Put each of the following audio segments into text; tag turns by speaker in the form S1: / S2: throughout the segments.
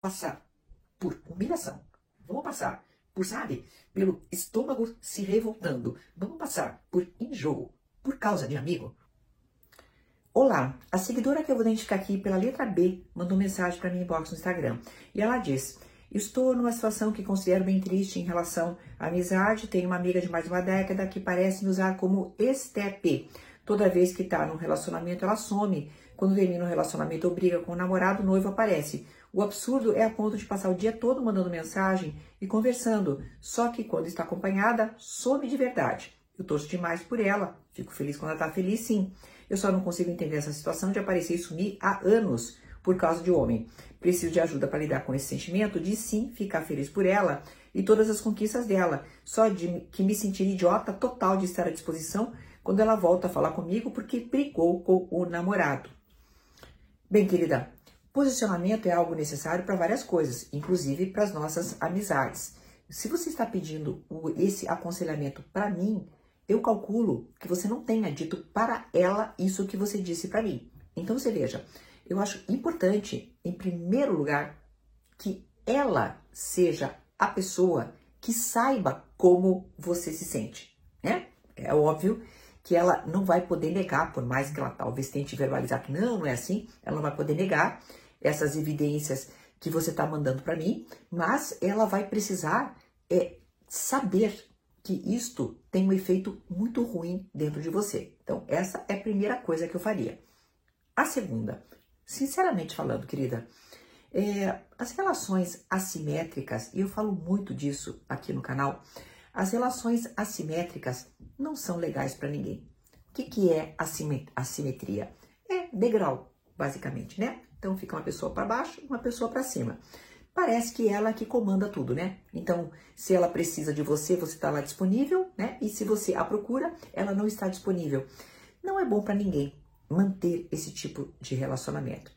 S1: passar por humilhação. Vamos passar por, sabe, pelo estômago se revoltando. Vamos passar por enjoo por causa de amigo. Olá, a seguidora que eu vou identificar aqui pela letra B mandou mensagem para mim inbox no Instagram. E ela diz: Estou numa situação que considero bem triste em relação à amizade. Tenho uma amiga de mais de uma década que parece me usar como estepe. Toda vez que está num relacionamento, ela some. Quando termina o relacionamento ou briga com o namorado, o noivo aparece. O absurdo é a ponto de passar o dia todo mandando mensagem e conversando, só que quando está acompanhada, some de verdade. Eu torço demais por ela, fico feliz quando ela está feliz, sim. Eu só não consigo entender essa situação de aparecer e sumir há anos por causa de homem. Preciso de ajuda para lidar com esse sentimento de sim ficar feliz por ela e todas as conquistas dela, só de que me sentir idiota total de estar à disposição quando ela volta a falar comigo porque brigou com o namorado. Bem, querida, Posicionamento é algo necessário para várias coisas, inclusive para as nossas amizades. Se você está pedindo esse aconselhamento para mim, eu calculo que você não tenha dito para ela isso que você disse para mim. Então você veja, eu acho importante, em primeiro lugar, que ela seja a pessoa que saiba como você se sente, né? É óbvio que ela não vai poder negar, por mais que ela talvez tente verbalizar que não, não é assim, ela não vai poder negar essas evidências que você está mandando para mim, mas ela vai precisar é, saber que isto tem um efeito muito ruim dentro de você. Então, essa é a primeira coisa que eu faria. A segunda, sinceramente falando, querida, é, as relações assimétricas, e eu falo muito disso aqui no canal, as relações assimétricas não são legais para ninguém. O que, que é assimetria? É degrau, basicamente, né? Então fica uma pessoa para baixo e uma pessoa para cima. Parece que ela que comanda tudo, né? Então, se ela precisa de você, você está lá disponível, né? E se você a procura, ela não está disponível. Não é bom para ninguém manter esse tipo de relacionamento.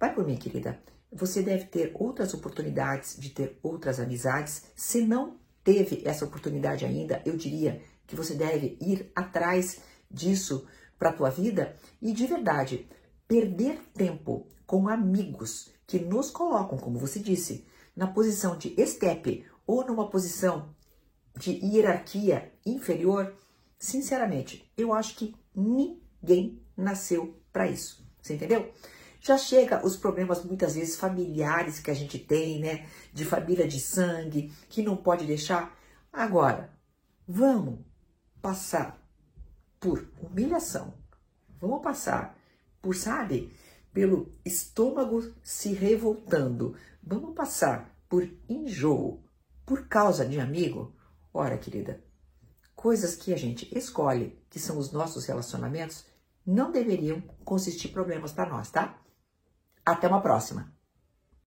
S1: Vai por mim, querida. Você deve ter outras oportunidades de ter outras amizades. Se não teve essa oportunidade ainda, eu diria que você deve ir atrás disso para a tua vida e de verdade perder tempo com amigos que nos colocam, como você disse, na posição de estepe ou numa posição de hierarquia inferior, sinceramente, eu acho que ninguém nasceu para isso. Você entendeu? Já chega os problemas muitas vezes familiares que a gente tem, né? De família de sangue, que não pode deixar. Agora, vamos passar por humilhação. Vamos passar por, sabe, pelo estômago se revoltando. Vamos passar por enjoo por causa de amigo? Ora, querida, coisas que a gente escolhe, que são os nossos relacionamentos, não deveriam consistir problemas para nós, tá? Até uma próxima!